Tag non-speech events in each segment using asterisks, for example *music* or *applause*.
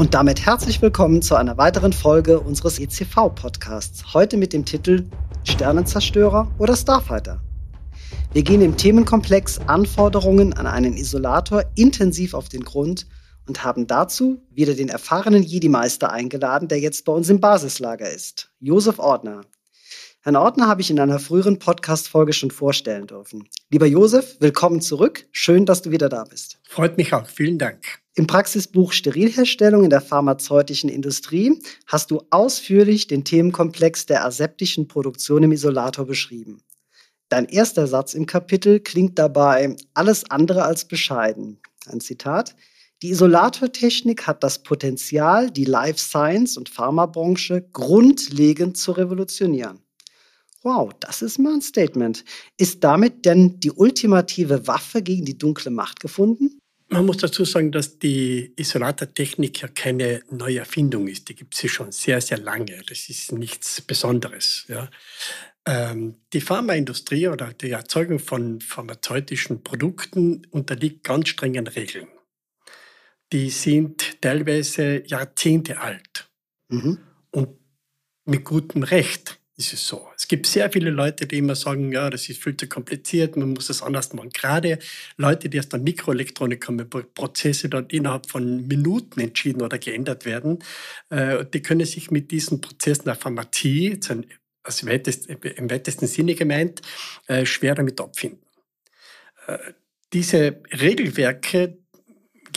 Und damit herzlich willkommen zu einer weiteren Folge unseres ECV-Podcasts. Heute mit dem Titel Sternenzerstörer oder Starfighter. Wir gehen im Themenkomplex Anforderungen an einen Isolator intensiv auf den Grund und haben dazu wieder den erfahrenen Jedi-Meister eingeladen, der jetzt bei uns im Basislager ist, Josef Ordner. Herrn Ordner habe ich in einer früheren Podcast-Folge schon vorstellen dürfen. Lieber Josef, willkommen zurück. Schön, dass du wieder da bist. Freut mich auch. Vielen Dank. Im Praxisbuch Sterilherstellung in der pharmazeutischen Industrie hast du ausführlich den Themenkomplex der aseptischen Produktion im Isolator beschrieben. Dein erster Satz im Kapitel klingt dabei alles andere als bescheiden. Ein Zitat. Die Isolatortechnik hat das Potenzial, die Life Science und Pharmabranche grundlegend zu revolutionieren. Wow, das ist mal ein Statement. Ist damit denn die ultimative Waffe gegen die dunkle Macht gefunden? Man muss dazu sagen, dass die Isolatortechnik ja keine neue Erfindung ist. Die gibt es ja schon sehr, sehr lange. Das ist nichts Besonderes. Ja. Ähm, die Pharmaindustrie oder die Erzeugung von pharmazeutischen Produkten unterliegt ganz strengen Regeln. Die sind teilweise Jahrzehnte alt mhm. und mit gutem Recht ist es so. Es gibt sehr viele Leute, die immer sagen, ja, das ist viel zu kompliziert, man muss es anders machen. Gerade Leute, die aus der Mikroelektronik kommen, Prozesse dort innerhalb von Minuten entschieden oder geändert werden, äh, die können sich mit diesen Prozessen der Pharmazie, also im weitesten Sinne gemeint, äh, schwer damit abfinden. Äh, diese Regelwerke,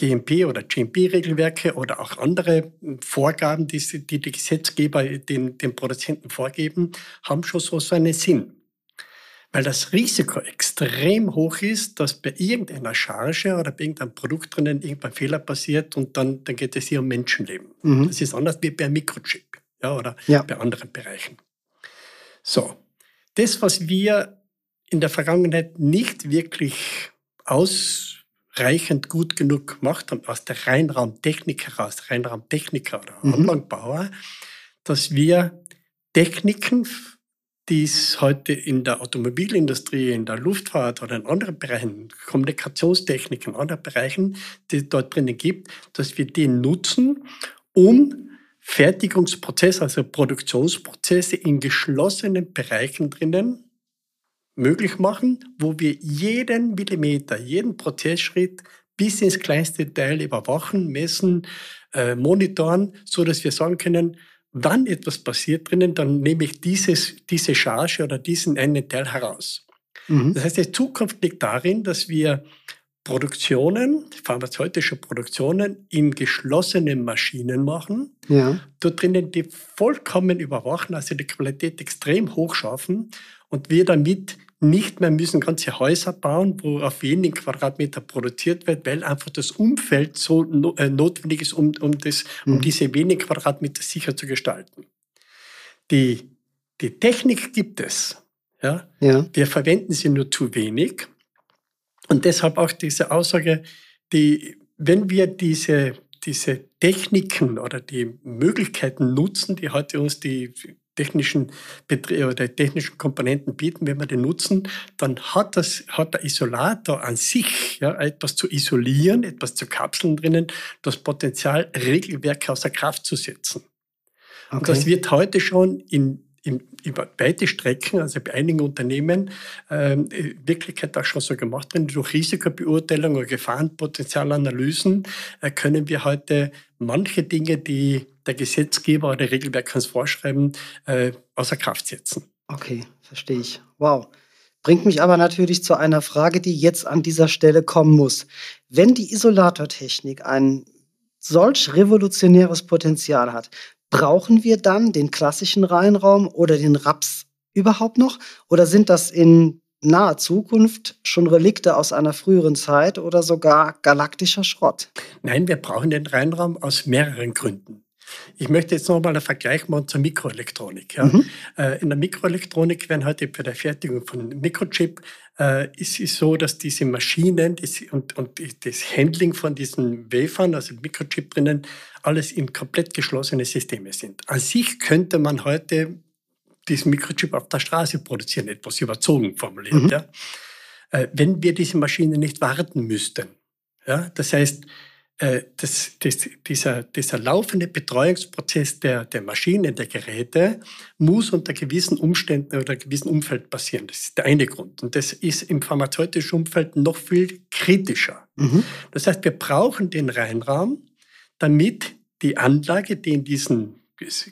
GMP oder GMP-Regelwerke oder auch andere Vorgaben, die die, die Gesetzgeber den, den Produzenten vorgeben, haben schon so seinen Sinn. Weil das Risiko extrem hoch ist, dass bei irgendeiner Charge oder bei irgendeinem Produkt drinnen irgendein Fehler passiert und dann, dann geht es hier um Menschenleben. Mhm. Das ist anders wie bei einem Mikrochip ja, oder ja. bei anderen Bereichen. So, das, was wir in der Vergangenheit nicht wirklich aus reichend gut genug gemacht haben, aus der Reinraumtechnik heraus, Reinraumtechniker oder mhm. Anlagenbauer, dass wir Techniken, die es heute in der Automobilindustrie, in der Luftfahrt oder in anderen Bereichen, Kommunikationstechniken, in anderen Bereichen, die es dort drinnen gibt, dass wir die nutzen, um Fertigungsprozesse, also Produktionsprozesse in geschlossenen Bereichen drinnen möglich machen, wo wir jeden Millimeter, jeden Prozessschritt bis ins kleinste Detail überwachen, messen, äh, monitoren, so dass wir sagen können, wann etwas passiert drinnen, dann nehme ich dieses, diese Charge oder diesen einen Teil heraus. Mhm. Das heißt, die Zukunft liegt darin, dass wir Produktionen, pharmazeutische Produktionen in geschlossenen Maschinen machen, ja. dort drinnen die vollkommen überwachen, also die Qualität extrem hoch schaffen und wir damit nicht mehr müssen ganze Häuser bauen, wo auf wenigen Quadratmeter produziert wird, weil einfach das Umfeld so äh, notwendig ist, um, um, das, um mhm. diese wenigen Quadratmeter sicher zu gestalten. Die, die Technik gibt es. Ja? ja? Wir verwenden sie nur zu wenig. Und deshalb auch diese Aussage, die, wenn wir diese, diese Techniken oder die Möglichkeiten nutzen, die heute uns die technischen oder technischen Komponenten bieten, wenn wir die nutzen, dann hat das, hat der Isolator an sich ja, etwas zu isolieren, etwas zu Kapseln drinnen, das Potenzial, Regelwerke außer Kraft zu setzen. Okay. Und das wird heute schon in, über weite Strecken, also bei einigen Unternehmen, ähm, Wirklichkeit auch schon so gemacht werden. Durch Risikobeurteilung oder Gefahrenpotenzialanalysen äh, können wir heute manche Dinge, die der Gesetzgeber oder Regelwerk uns vorschreiben, äh, außer Kraft setzen. Okay, verstehe ich. Wow. Bringt mich aber natürlich zu einer Frage, die jetzt an dieser Stelle kommen muss. Wenn die Isolatortechnik ein solch revolutionäres Potenzial hat, Brauchen wir dann den klassischen Reihenraum oder den Raps überhaupt noch? Oder sind das in naher Zukunft schon Relikte aus einer früheren Zeit oder sogar galaktischer Schrott? Nein, wir brauchen den Reihenraum aus mehreren Gründen. Ich möchte jetzt nochmal einen Vergleich machen zur Mikroelektronik. Ja. Mhm. Äh, in der Mikroelektronik werden heute für die Fertigung von Mikrochip äh, ist es so, dass diese Maschinen das, und, und das Handling von diesen Wafern, also Mikrochip drinnen, alles in komplett geschlossene Systeme sind. An sich könnte man heute diesen Mikrochip auf der Straße produzieren, etwas überzogen formuliert. Mhm. Ja. Äh, wenn wir diese Maschinen nicht warten müssten. Ja, das heißt, äh, das, das, dieser, dieser laufende Betreuungsprozess der, der Maschinen, der Geräte, muss unter gewissen Umständen oder gewissen Umfeld passieren. Das ist der eine Grund. Und das ist im pharmazeutischen Umfeld noch viel kritischer. Mhm. Das heißt, wir brauchen den Reinraum, damit die Anlage, die in diesen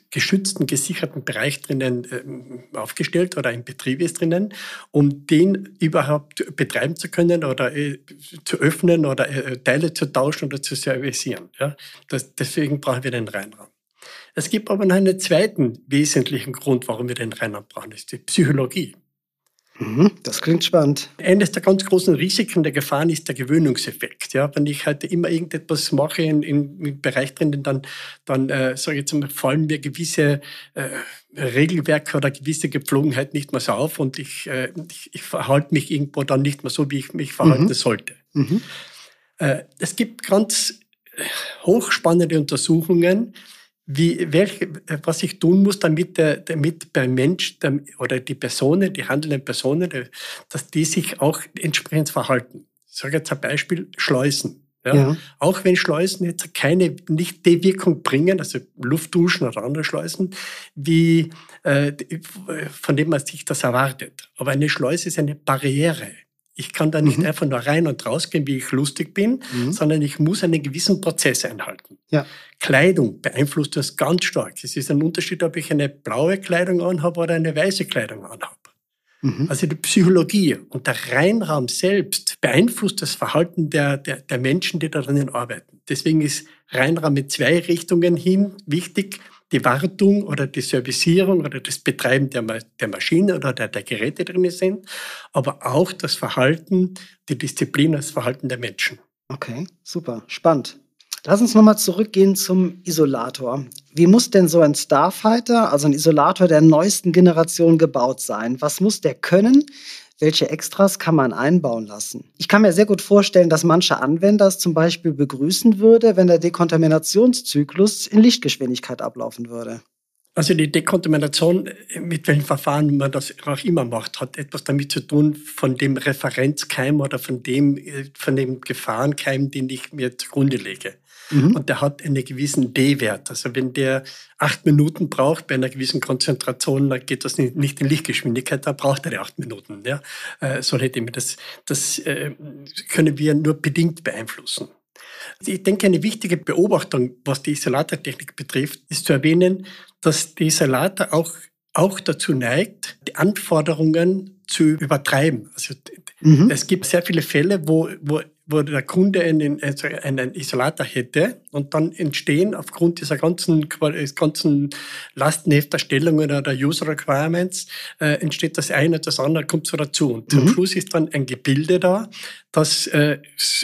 geschützten, gesicherten Bereich drinnen äh, aufgestellt oder im Betrieb ist drinnen, um den überhaupt betreiben zu können oder äh, zu öffnen oder äh, Teile zu tauschen oder zu servicieren. Ja? Das, deswegen brauchen wir den Reinraum. Es gibt aber noch einen zweiten wesentlichen Grund, warum wir den Reinraum brauchen, das ist die Psychologie. Mhm, das klingt spannend. Eines der ganz großen Risiken der Gefahren ist der Gewöhnungseffekt. Ja, wenn ich halt immer irgendetwas mache in, in, im Bereich drinnen, dann, dann äh, sage ich jetzt mal, fallen mir gewisse äh, Regelwerke oder gewisse Gepflogenheiten nicht mehr so auf und ich, äh, ich, ich verhalte mich irgendwo dann nicht mehr so, wie ich mich verhalten mhm. sollte. Mhm. Äh, es gibt ganz hochspannende Untersuchungen, wie, welche, was ich tun muss, damit, der, damit der Mensch der, oder die Personen, die handelnden Personen, dass die sich auch entsprechend verhalten. Ich sage jetzt ein Beispiel, Schleusen. Ja? ja. Auch wenn Schleusen jetzt keine, nicht die Wirkung bringen, also Luftduschen oder andere Schleusen, wie, äh, von dem man sich das erwartet. Aber eine Schleuse ist eine Barriere. Ich kann da nicht mhm. einfach nur rein und rausgehen, wie ich lustig bin, mhm. sondern ich muss einen gewissen Prozess einhalten. Ja. Kleidung beeinflusst das ganz stark. Es ist ein Unterschied, ob ich eine blaue Kleidung anhabe oder eine weiße Kleidung anhabe. Mhm. Also die Psychologie und der Reinraum selbst beeinflusst das Verhalten der, der, der Menschen, die darin arbeiten. Deswegen ist Reinraum mit zwei Richtungen hin wichtig die Wartung oder die Servicierung oder das Betreiben der, der Maschine oder der, der Geräte drin sind, aber auch das Verhalten, die Disziplin, das Verhalten der Menschen. Okay, super, spannend. Lass uns nochmal zurückgehen zum Isolator. Wie muss denn so ein Starfighter, also ein Isolator der neuesten Generation, gebaut sein? Was muss der können? Welche Extras kann man einbauen lassen. Ich kann mir sehr gut vorstellen, dass manche Anwender es zum Beispiel begrüßen würde, wenn der Dekontaminationszyklus in Lichtgeschwindigkeit ablaufen würde. Also die Dekontamination, mit welchem Verfahren man das auch immer macht, hat etwas damit zu tun von dem Referenzkeim oder von dem, von dem Gefahrenkeim, den ich mir zugrunde lege. Mhm. Und der hat einen gewissen D-Wert. Also wenn der acht Minuten braucht bei einer gewissen Konzentration, dann geht das nicht in Lichtgeschwindigkeit, da braucht er acht Minuten. Ja? Äh, so hätte ich das, das äh, können wir nur bedingt beeinflussen. Ich denke, eine wichtige Beobachtung, was die Isolatortechnik betrifft, ist zu erwähnen, dass die Isolator auch, auch dazu neigt, die Anforderungen zu übertreiben. Also mhm. es gibt sehr viele Fälle, wo, wo wo der Kunde einen, also einen Isolator hätte und dann entstehen aufgrund dieser ganzen, ganzen Lastenhefterstellungen oder User Requirements, äh, entsteht das eine das andere kommt so dazu. Und mhm. zum Schluss ist dann ein Gebilde da, das äh,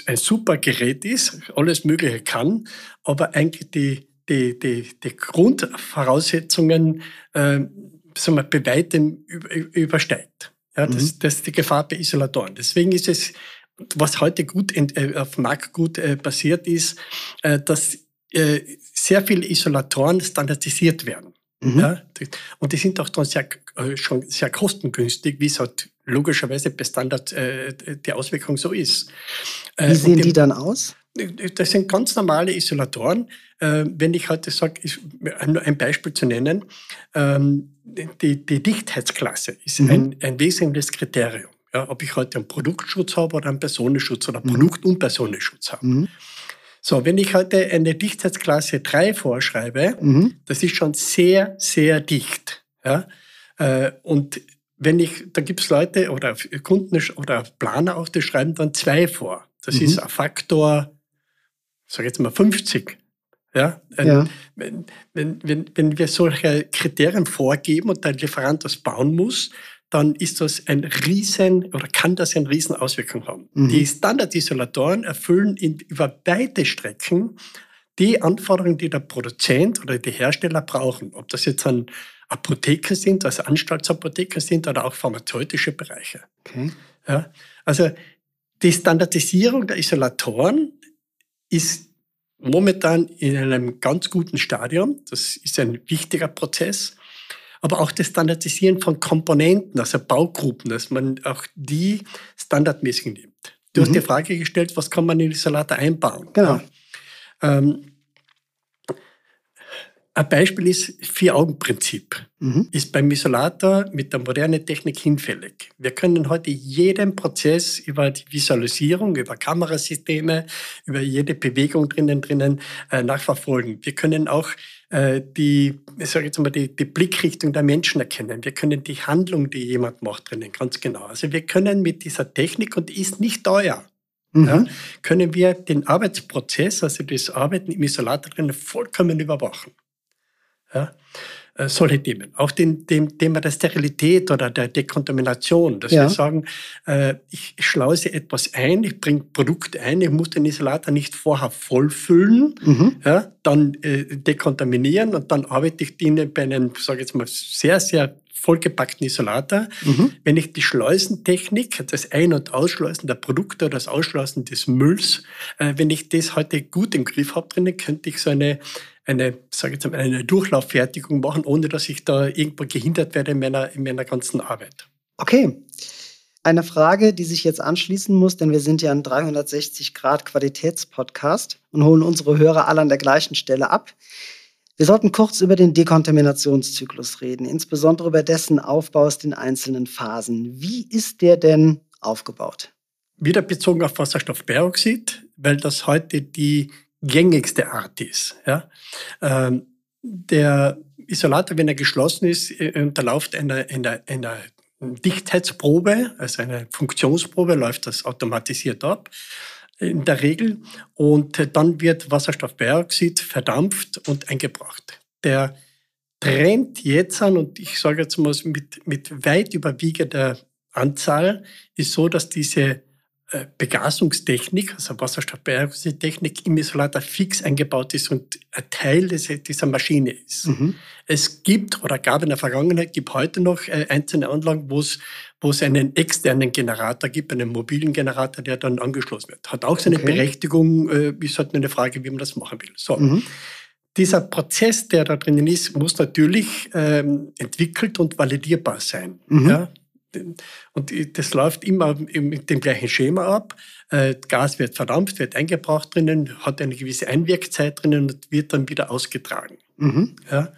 ein super Gerät ist, alles Mögliche kann, aber eigentlich die, die, die, die Grundvoraussetzungen äh, sagen wir, bei weitem übersteigt. Ja, das, mhm. das ist die Gefahr bei Isolatoren. Deswegen ist es was heute gut äh, auf Markt gut äh, passiert ist, äh, dass äh, sehr viele Isolatoren standardisiert werden. Mhm. Ja, und die sind auch dann sehr, äh, schon sehr kostengünstig, wie es halt logischerweise bei Standard äh, die Auswirkung so ist. Wie sehen die, die dann aus? Das sind ganz normale Isolatoren. Wenn ich heute sage, nur ein Beispiel zu nennen, ähm, die, die Dichtheitsklasse ist mhm. ein, ein wesentliches Kriterium. Ja, ob ich heute einen Produktschutz habe oder einen Personenschutz oder mhm. Produkt- und Personenschutz habe. Mhm. So, wenn ich heute eine Dichtheitsklasse 3 vorschreibe, mhm. das ist schon sehr, sehr dicht. Ja? Äh, und wenn ich, da gibt es Leute oder Kunden oder Planer auch, die schreiben dann 2 vor. Das mhm. ist ein Faktor, sag jetzt mal 50. Ja? ja. Wenn, wenn, wenn, wenn wir solche Kriterien vorgeben und der Lieferant das bauen muss, dann ist das ein Riesen oder kann das eine Riesenauswirkung haben. Mhm. Die Standardisolatoren erfüllen in, über weite Strecken die Anforderungen, die der Produzent oder die Hersteller brauchen. Ob das jetzt ein Apotheker sind, also Anstaltsapotheker sind oder auch pharmazeutische Bereiche. Okay. Ja, also die Standardisierung der Isolatoren ist momentan in einem ganz guten Stadium. Das ist ein wichtiger Prozess aber auch das Standardisieren von Komponenten, also Baugruppen, dass man auch die standardmäßig nimmt. Du mhm. hast die Frage gestellt, was kann man in die Salate einbauen? Genau. Ähm, ein Beispiel ist Vier-Augen-Prinzip. Mhm. Ist beim Isolator mit der modernen Technik hinfällig. Wir können heute jeden Prozess über die Visualisierung, über Kamerasysteme, über jede Bewegung drinnen, drinnen äh, nachverfolgen. Wir können auch die, ich sage jetzt mal, die, die Blickrichtung der Menschen erkennen. Wir können die Handlung, die jemand macht, drinnen ganz genau. Also wir können mit dieser Technik, und die ist nicht teuer, mhm. ja, können wir den Arbeitsprozess, also das Arbeiten im Isolator drinnen vollkommen überwachen. Ja? Äh, solche Themen. Auch dem, dem Thema der Sterilität oder der Dekontamination, dass ja. wir sagen, äh, ich schleuse etwas ein, ich bringe Produkt ein, ich muss den Isolator nicht vorher vollfüllen, mhm. ja, dann äh, dekontaminieren und dann arbeite ich die bei einem, sage ich jetzt mal, sehr, sehr vollgepackten Isolator. Mhm. Wenn ich die Schleusentechnik, das Ein- und Ausschleusen der Produkte oder das Ausschleusen des Mülls, äh, wenn ich das heute gut im Griff habe drinnen, könnte ich so eine eine, sage jetzt mal, eine Durchlauffertigung machen, ohne dass ich da irgendwo gehindert werde in meiner, in meiner ganzen Arbeit. Okay. Eine Frage, die sich jetzt anschließen muss, denn wir sind ja ein 360-Grad-Qualitätspodcast und holen unsere Hörer alle an der gleichen Stelle ab. Wir sollten kurz über den Dekontaminationszyklus reden, insbesondere über dessen Aufbau aus den einzelnen Phasen. Wie ist der denn aufgebaut? Wieder bezogen auf Wasserstoffperoxid, weil das heute die gängigste Art ist. Ja? Ähm, der Isolator, wenn er geschlossen ist, äh, unterläuft einer, einer, einer Dichtheitsprobe, also eine Funktionsprobe, läuft das automatisiert ab in der Regel. Und dann wird Wasserstoffperoxid verdampft und eingebracht. Der Trend jetzt an, und ich sage jetzt mal mit, mit weit überwiegender Anzahl, ist so, dass diese Begasungstechnik, also Wasserstoffbeherrschungstechnik im Isolator fix eingebaut ist und ein Teil dieser Maschine ist. Mhm. Es gibt oder gab in der Vergangenheit, gibt heute noch äh, einzelne Anlagen, wo es wo es einen externen Generator gibt, einen mobilen Generator, der dann angeschlossen wird. Hat auch seine okay. Berechtigung, äh, ist halt nur eine Frage, wie man das machen will. So. Mhm. Dieser Prozess, der da drinnen ist, muss natürlich ähm, entwickelt und validierbar sein. Mhm. Ja? Und das läuft immer mit dem gleichen Schema ab. Äh, Gas wird verdampft, wird eingebracht drinnen, hat eine gewisse Einwirkzeit drinnen und wird dann wieder ausgetragen. Mhm. Ja.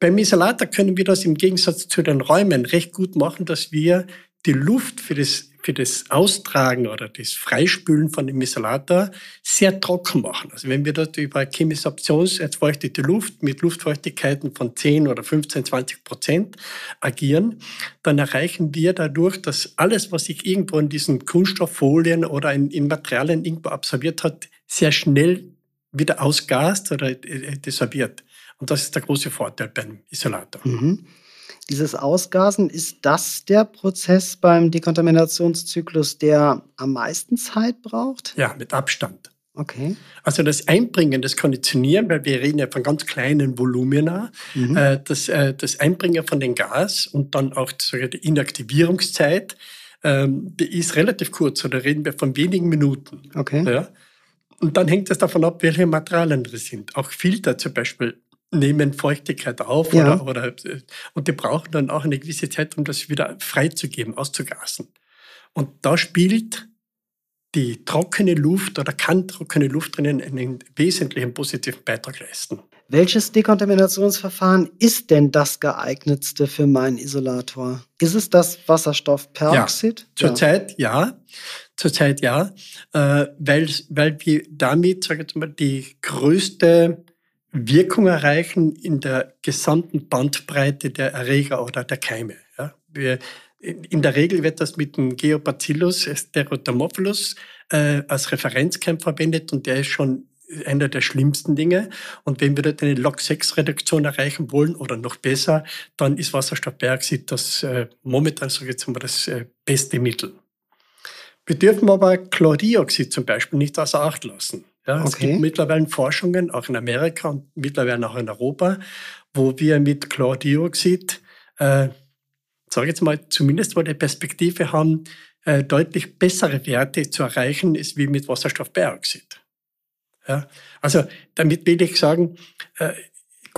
Beim Isolator können wir das im Gegensatz zu den Räumen recht gut machen, dass wir die Luft für das, für das Austragen oder das Freispülen von dem Isolator sehr trocken machen. Also wenn wir dort über chemisabtionserfeuchtete Luft mit Luftfeuchtigkeiten von 10 oder 15, 20 Prozent agieren, dann erreichen wir dadurch, dass alles, was sich irgendwo in diesen Kunststofffolien oder in, in Materialien irgendwo absorbiert hat, sehr schnell wieder ausgast oder äh, desorbiert. Und das ist der große Vorteil beim Isolator. Mhm. Dieses Ausgasen, ist das der Prozess beim Dekontaminationszyklus, der am meisten Zeit braucht? Ja, mit Abstand. Okay. Also das Einbringen, das Konditionieren, weil wir reden ja von ganz kleinen Volumina, mhm. äh, das, äh, das Einbringen von dem Gas und dann auch die Inaktivierungszeit ähm, die ist relativ kurz, oder reden wir von wenigen Minuten. Okay. Ja? Und dann hängt es davon ab, welche Materialien drin sind. Auch Filter zum Beispiel nehmen Feuchtigkeit auf Ja. oder, oder, und die brauchen dann auch eine gewisse Zeit, um das wieder freizugeben, auszugasen. Und da spielt die trockene Luft oder kann trockene Luft drinnen einen wesentlichen positiven Beitrag leisten. Welches Dekontaminationsverfahren ist denn das geeignetste für meinen Isolator? Ist es das Wasserstoffperoxid? Zurzeit ja. Zurzeit ja, äh, weil, weil wir damit, sage ich jetzt mal, die größte Wirkung erreichen in der gesamten Bandbreite der Erreger oder der Keime. Ja. Wir, in der Regel wird das mit dem Geobacillus stereotomophilus äh, als Referenzkeim verwendet und der ist schon einer der schlimmsten Dinge. Und wenn wir dort eine Log-6-Reduktion erreichen wollen oder noch besser, dann ist Wasserstoffperoxid das äh, momentan, ich jetzt mal, das äh, beste Mittel. Wir dürfen aber Chlordioxid zum Beispiel nicht außer Acht lassen. Ja, Es Okay. gibt mittlerweile Forschungen, auch in Amerika und mittlerweile auch in Europa, wo wir mit Chlordioxid, äh, sage ich jetzt mal, zumindest mal die Perspektive haben, äh, deutlich bessere Werte zu erreichen, ist wie mit Wasserstoffperoxid. Ja, also damit will ich sagen, äh,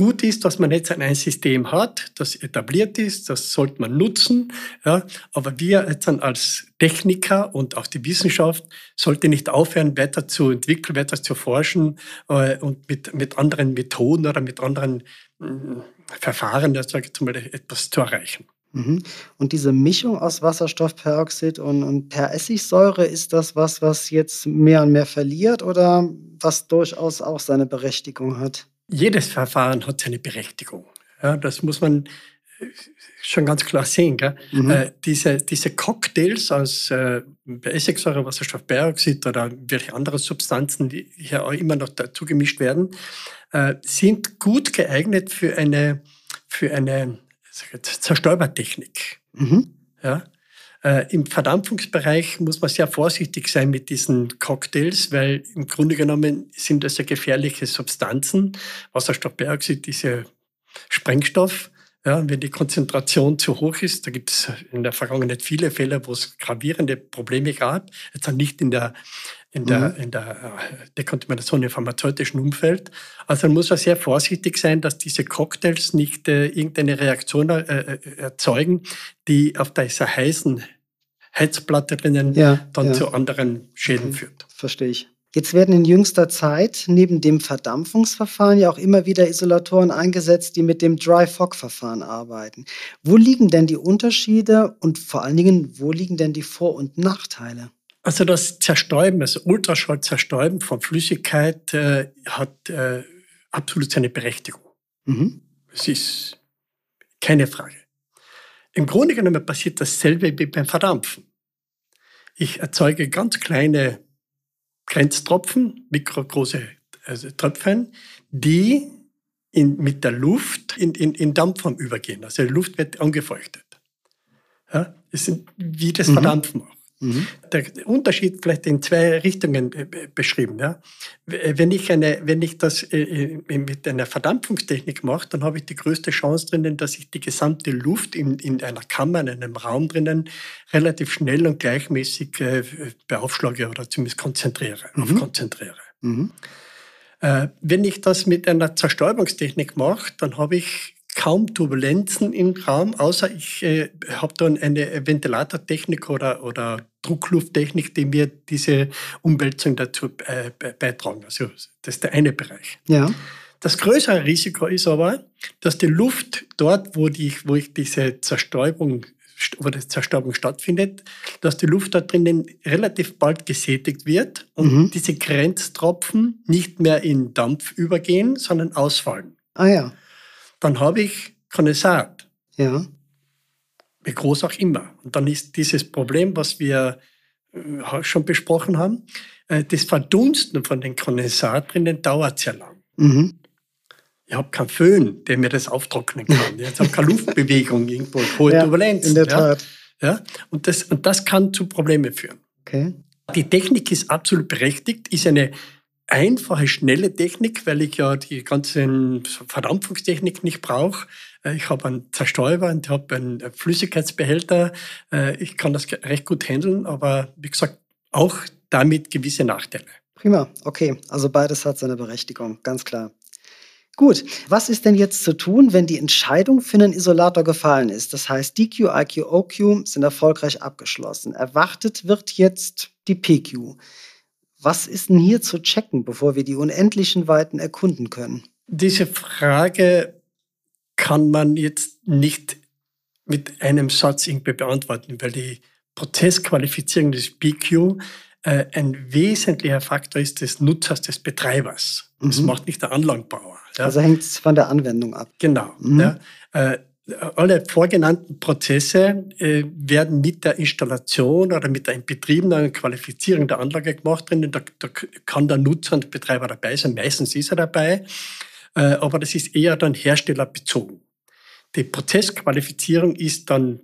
gut ist, dass man jetzt ein System hat, das etabliert ist, das sollte man nutzen. Ja, aber wir jetzt dann als Techniker und auch die Wissenschaft sollte nicht aufhören, weiter zu entwickeln, weiter zu forschen äh, und mit, mit anderen Methoden oder mit anderen mh, Verfahren, das sage etwas zu erreichen. Mhm. Und diese Mischung aus Wasserstoffperoxid und, und Peressigsäure, ist das was, was jetzt mehr und mehr verliert oder was durchaus auch seine Berechtigung hat? Jedes Verfahren hat seine Berechtigung. Ja, das muss man äh, schon ganz klar sehen. Mhm. Äh, diese, diese Cocktails aus äh, Essigsäure, Wasserstoffperoxid oder welche andere Substanzen, die hier auch immer noch dazu gemischt werden, äh, sind gut geeignet für eine, für eine Zerstäubertechnik. Mhm. Ja? Äh, Im Verdampfungsbereich muss man sehr vorsichtig sein mit diesen Cocktails, weil im Grunde genommen sind das ja gefährliche Substanzen. Wasserstoffperoxid ist ja Sprengstoff. Ja, wenn die Konzentration zu hoch ist, da gibt es in der Vergangenheit viele Fälle, wo es gravierende Probleme gab. Jetzt dann nicht in der, in der, in der äh, Dekontamination im pharmazeutischen Umfeld. Also man muss man sehr vorsichtig sein, dass diese Cocktails nicht äh, irgendeine Reaktion äh, äh, erzeugen, die auf dieser heißen Heizplatte drinnen Ja, dann ja. zu anderen Schäden führt. Verstehe ich. Jetzt werden in jüngster Zeit neben dem Verdampfungsverfahren ja auch immer wieder Isolatoren eingesetzt, die mit dem Dry-Fog-Verfahren arbeiten. Wo liegen denn die Unterschiede und vor allen Dingen, wo liegen denn die Vor- und Nachteile? Also das Zerstäuben, also Ultraschallzerstäuben von Flüssigkeit äh, hat äh, absolut seine Berechtigung. Mhm. Es ist keine Frage. Im Grunde genommen passiert dasselbe wie beim Verdampfen. Ich erzeuge ganz kleine Grenztropfen, mikrogroße also Tröpfchen, die in, mit der Luft in, in, in Dampfform übergehen. Also die Luft wird angefeuchtet. Ja, das sind wie das Mhm. Verdampfen auch. Mhm. Der Unterschied vielleicht in zwei Richtungen äh, be- beschrieben. Ja. Wenn ich, eine, wenn ich das äh, äh, mit einer Verdampfungstechnik mache, dann habe ich die größte Chance drinnen, dass ich die gesamte Luft in, in einer Kammer, in einem Raum drinnen relativ schnell und gleichmäßig äh, beaufschlage oder zumindest konzentriere, auf Mhm. konzentriere. Mhm. Äh, wenn ich das mit einer Zerstäubungstechnik mache, dann habe ich kaum Turbulenzen im Raum, außer ich äh, habe dann eine Ventilatortechnik oder, oder Drucklufttechnik, die mir diese Umwälzung dazu äh, be- beitragen. Also das ist der eine Bereich. Ja. Das größere Risiko ist aber, dass die Luft dort, wo, die, wo ich diese Zerstäubung, wo die Zerstäubung stattfindet, dass die Luft dort drinnen relativ bald gesättigt wird und Mhm. diese Grenztropfen nicht mehr in Dampf übergehen, sondern ausfallen. Ah ja. Dann habe ich Kondensat, Ja. wie groß auch immer. Und dann ist dieses Problem, was wir äh, schon besprochen haben, äh, das Verdunsten von den Kondensat drinnen dauert sehr lang. Mhm. Ich habe keinen Föhn, der mir das auftrocknen kann. Ich habe keine Luftbewegung irgendwo, hohe *laughs* ja Turbulenzen. in der ja, Tat. Ja? Und, das, und das kann zu Problemen führen. Okay. Die Technik ist absolut berechtigt, ist eine, einfache, schnelle Technik, weil ich ja die ganzen Verdampfungstechnik nicht brauche. Äh, ich habe einen Zerstäuber und habe einen Flüssigkeitsbehälter. Äh, ich kann das recht gut handeln, aber wie gesagt, auch damit gewisse Nachteile. Prima, okay. Also beides hat seine Berechtigung, ganz klar. Gut, was ist denn jetzt zu tun, wenn die Entscheidung für einen Isolator gefallen ist? Das heißt, DQ, IQ, OQ sind erfolgreich abgeschlossen. Erwartet wird jetzt die PQ. Was ist denn hier zu checken, bevor wir die unendlichen Weiten erkunden können? Diese Frage kann man jetzt nicht mit einem Satz irgendwie beantworten, weil die Prozessqualifizierung des PQ äh, ein wesentlicher Faktor ist des Nutzers, des Betreibers. Das mhm. macht nicht der Anlagenbauer. Ja. Also hängt es von der Anwendung ab. Genau. Mhm. Ja. Äh, alle vorgenannten Prozesse äh, werden mit der Installation oder mit der Inbetriebnahme Qualifizierung der Anlage gemacht. Drinnen. Da, da kann der Nutzer und Betreiber dabei sein. Meistens ist er dabei. Äh, aber das ist eher dann herstellerbezogen. Die Prozessqualifizierung ist dann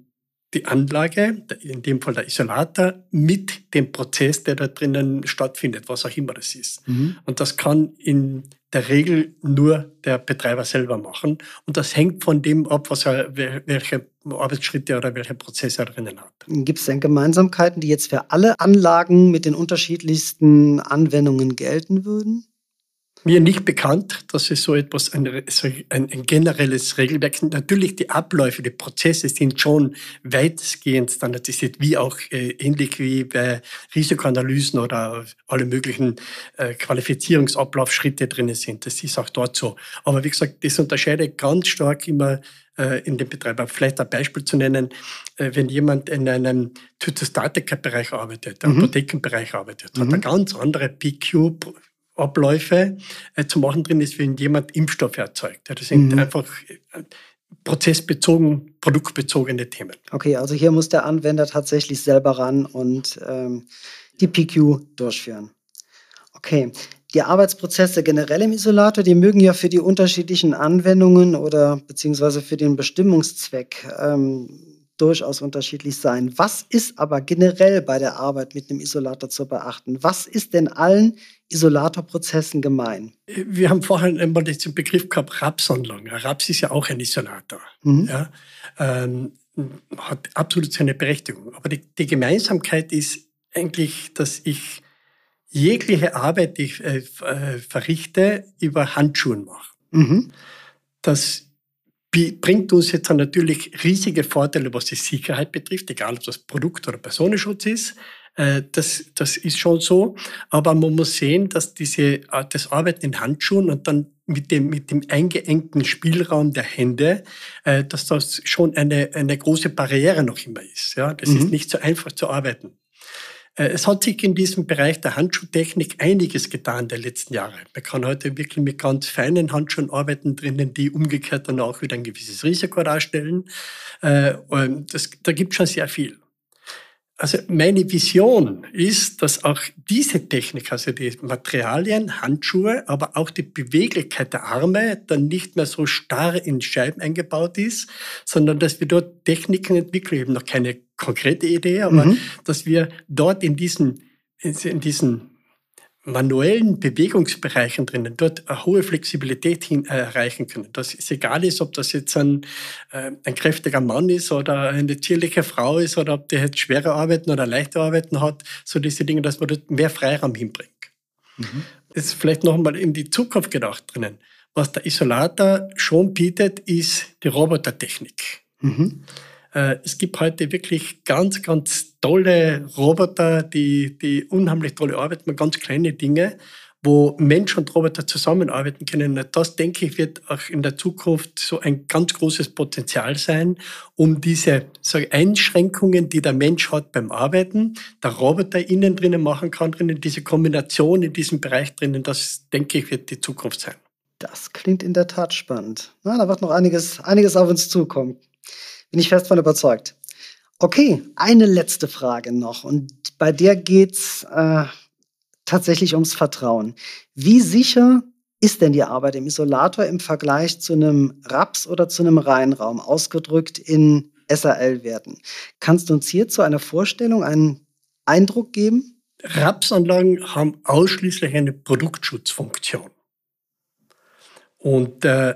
die Anlage, in dem Fall der Isolator, mit dem Prozess, der da drinnen stattfindet, was auch immer das ist. Mhm. Und das kann in der Regel nur der Betreiber selber machen. Und das hängt von dem ab, was er, welche Arbeitsschritte oder welche Prozesse er drinnen hat. Gibt es denn Gemeinsamkeiten, die jetzt für alle Anlagen mit den unterschiedlichsten Anwendungen gelten würden? Mir nicht bekannt, dass es so etwas, ein, ein, ein, generelles Regelwerk sind. Natürlich die Abläufe, die Prozesse sind schon weitgehend standardisiert, wie auch äh, ähnlich wie bei Risikoanalysen oder alle möglichen äh, Qualifizierungsablaufschritte drin sind. Das ist auch dort so. Aber wie gesagt, das unterscheidet ganz stark immer äh, in dem Betreiber. Vielleicht ein Beispiel zu nennen, äh, wenn jemand in einem Zytostatika-Bereich arbeitet, mhm. Apothekenbereich arbeitet, mhm. hat er ganz andere PQ Abläufe äh, zu machen drin ist, wenn jemand Impfstoff erzeugt. Das sind mhm. einfach äh, prozessbezogen, produktbezogene Themen. Okay, also hier muss der Anwender tatsächlich selber ran und ähm, die PQ durchführen. Okay, die Arbeitsprozesse generell im Isolator, die mögen ja für die unterschiedlichen Anwendungen oder beziehungsweise für den Bestimmungszweck ähm, durchaus unterschiedlich sein. Was ist aber generell bei der Arbeit mit einem Isolator zu beachten? Was ist denn allen Isolatorprozessen gemein? Wir haben vorhin einmal den Begriff gehabt, Rapsanlagen. Raps ist ja auch ein Isolator. Mhm. Ja, ähm, hat absolut seine Berechtigung. Aber die, die, Gemeinsamkeit ist eigentlich, dass ich jegliche Arbeit, die ich äh, äh verrichte, über Handschuhen mache. Mhm. Das bringt uns jetzt natürlich riesige Vorteile, was die Sicherheit betrifft, egal ob das Produkt- oder Personenschutz ist. Äh, das, das ist schon so. Aber man muss sehen, dass diese, äh, das Arbeiten in Handschuhen und dann mit dem, mit dem eingeengten Spielraum der Hände, äh, dass das schon eine, eine große Barriere noch immer ist. Ja, das mhm. ist nicht so einfach zu arbeiten. Äh, es hat sich in diesem Bereich der Handschuhtechnik einiges getan der letzten Jahre. Man kann heute wirklich mit ganz feinen Handschuhen arbeiten drinnen, die umgekehrt dann auch wieder ein gewisses Risiko darstellen. Äh, das, da gibt es schon sehr viel. Also meine Vision ist, dass auch diese Technik, also die Materialien, Handschuhe, aber auch die Beweglichkeit der Arme dann nicht mehr so starr in Scheiben eingebaut ist, sondern dass wir dort Techniken entwickeln. Ich habe noch keine konkrete Idee, aber mhm. dass wir dort in diesen, in diesen manuellen Bewegungsbereichen drinnen dort eine hohe Flexibilität hin, äh, erreichen können. Dass es egal ist, ob das jetzt ein, äh, ein kräftiger Mann ist oder eine zierliche Frau ist oder ob der jetzt schwere Arbeiten oder leichte Arbeiten hat, so diese Dinge, dass man dort mehr Freiraum hinbringt. Mhm. Das ist vielleicht nochmal in die Zukunft gedacht drinnen. Was der Isolator schon bietet, ist die Robotertechnik. Mhm. Äh, es gibt heute wirklich ganz, ganz tolle Roboter, die, die unheimlich tolle Arbeit machen, ganz kleine Dinge, wo Mensch und Roboter zusammenarbeiten können. Das, denke ich, wird auch in der Zukunft so ein ganz großes Potenzial sein, um diese sag, Einschränkungen, die der Mensch hat beim Arbeiten, der Roboter innen drinnen machen kann, drinnen, diese Kombination in diesem Bereich drinnen, das, denke ich, wird die Zukunft sein. Das klingt in der Tat spannend. Na, da wird noch einiges, einiges auf uns zukommen. Bin ich fest von überzeugt. Okay, eine letzte Frage noch. Und bei der geht's äh, tatsächlich ums Vertrauen. Wie sicher ist denn die Arbeit im Isolator im Vergleich zu einem Raps oder zu einem Reihenraum, ausgedrückt in SAL-Werten? Kannst du uns hierzu eine Vorstellung, einen Eindruck geben? Rapsanlagen haben ausschließlich eine Produktschutzfunktion. Und äh,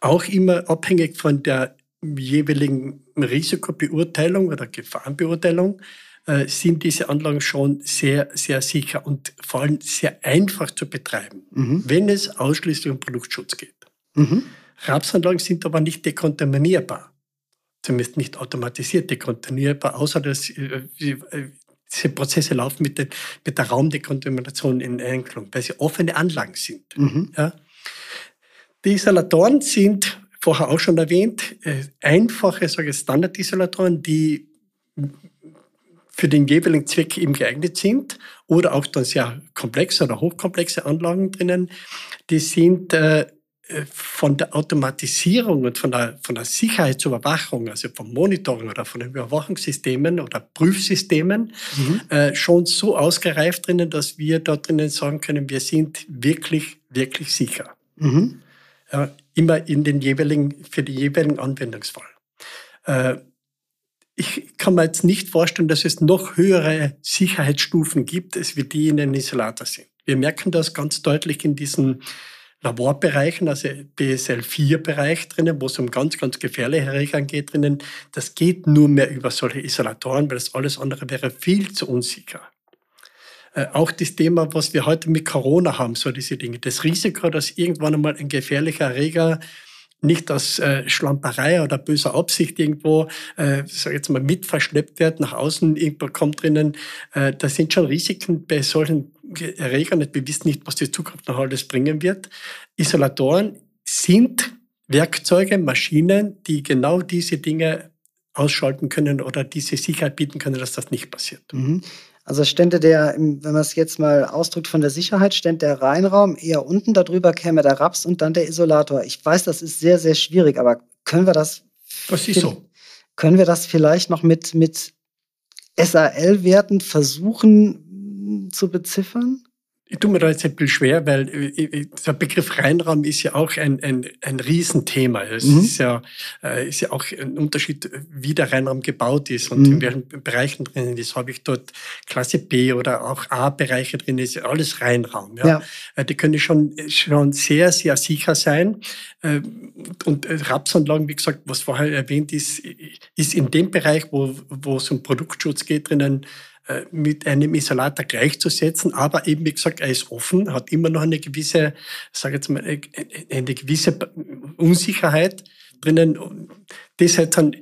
auch immer abhängig von der jeweiligen Risikobeurteilung oder Gefahrenbeurteilung äh, sind diese Anlagen schon sehr, sehr sicher und vor allem sehr einfach zu betreiben, mhm. wenn es ausschließlich um Produktschutz geht. Mhm. Rapsanlagen sind aber nicht dekontaminierbar, zumindest nicht automatisiert dekontaminierbar, außer dass äh, äh, diese Prozesse laufen mit, den, mit der Raumdekontamination in Einklang, weil sie offene Anlagen sind. Mhm. Ja. Die Isolatoren sind, vorher auch schon erwähnt, einfache Standardisolatoren, die für den jeweiligen Zweck eben geeignet sind oder auch dann sehr komplexe oder hochkomplexe Anlagen drinnen, die sind äh, von der Automatisierung und von der, von der Sicherheitsüberwachung, also vom Monitoring oder von den Überwachungssystemen oder Prüfsystemen, mhm. äh, schon so ausgereift drinnen, dass wir dort drinnen sagen können, wir sind wirklich, wirklich sicher. Mhm. Äh, immer in den jeweiligen, für den jeweiligen Anwendungsfall. Äh, ich kann mir jetzt nicht vorstellen, dass es noch höhere Sicherheitsstufen gibt, als wie die in einem Isolator sind. Wir merken das ganz deutlich in diesen Laborbereichen, also BSL-4-Bereich drinnen, wo es um ganz, ganz gefährliche Erreger geht drinnen. Das geht nur mehr über solche Isolatoren, weil das alles andere wäre viel zu unsicher. Äh, auch das Thema, was wir heute mit Corona haben, so diese Dinge. Das Risiko, dass irgendwann einmal ein gefährlicher Erreger nicht aus äh, Schlamperei oder böser Absicht irgendwo, äh, sag jetzt mal, mit wird, nach außen irgendwo kommt drinnen. Äh, da sind schon Risiken bei solchen Erregern. Wir wissen nicht, was die Zukunft noch alles bringen wird. Isolatoren sind Werkzeuge, Maschinen, die genau diese Dinge ausschalten können oder diese Sicherheit bieten können, dass das nicht passiert. Mhm. Also stände der, wenn man es jetzt mal ausdrückt von der Sicherheit, stände der Reinraum eher unten, darüber käme der Raps und dann der Isolator. Ich weiß, das ist sehr, sehr schwierig, aber können wir das. Das ist so. Können wir das vielleicht noch mit, mit SAL-Werten versuchen zu beziffern? Ich tue mir da jetzt ein bisschen schwer, weil äh, äh, der Begriff Reinraum ist ja auch ein, ein, ein Riesenthema. Es mhm. ist, ja, äh, ist ja auch ein Unterschied, wie der Reinraum gebaut ist und mhm. in welchen Bereichen drin ist. Habe ich dort Klasse B oder auch A-Bereiche drin, ist alles Reinraum. Ja? ja. Die können schon, schon sehr, sehr sicher sein. Und Rapsanlagen, wie gesagt, was vorher erwähnt ist, ist in dem Bereich, wo, wo es um Produktschutz geht, drinnen äh, mit einem Isolator gleichzusetzen, aber eben, wie gesagt, er ist offen, hat immer noch eine gewisse, sage jetzt mal, eine gewisse Unsicherheit drinnen. Das halt dann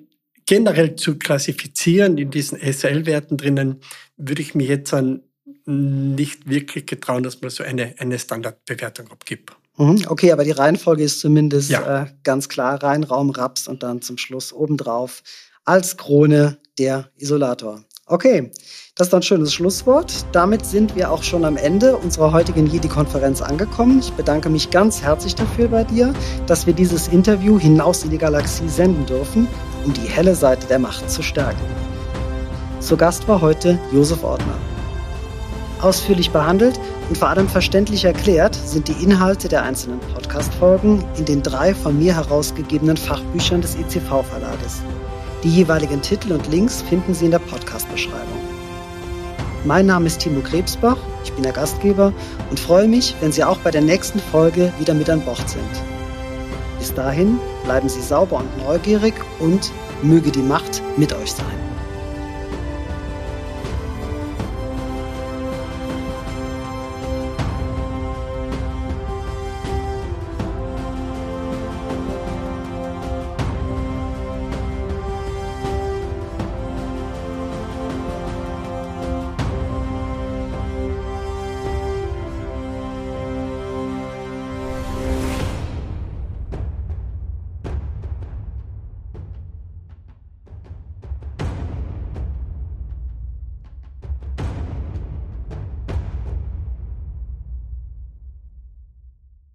generell zu klassifizieren in diesen SL-Werten drinnen, würde ich mir jetzt dann nicht wirklich getrauen, dass man so eine, eine Standardbewertung abgibt. Mhm, okay, aber die Reihenfolge ist zumindest ja. äh, ganz klar. Reinraum, Raps und dann zum Schluss obendrauf als Krone der Isolator. Okay, das ist ein schönes Schlusswort. Damit sind wir auch schon am Ende unserer heutigen Jedi-Konferenz angekommen. Ich bedanke mich ganz herzlich dafür bei dir, dass wir dieses Interview hinaus in die Galaxie senden dürfen, um die helle Seite der Macht zu stärken. Zu Gast war heute Josef Ordner. Ausführlich behandelt und vor allem verständlich erklärt sind die Inhalte der einzelnen Podcast-Folgen in den drei von mir herausgegebenen Fachbüchern des ECV-Verlages. Die jeweiligen Titel und Links finden Sie in der Podcast-Beschreibung. Mein Name ist Timo Krebsbach, ich bin der Gastgeber und freue mich, wenn Sie auch bei der nächsten Folge wieder mit an Bord sind. Bis dahin bleiben Sie sauber und neugierig und möge die Macht mit euch sein.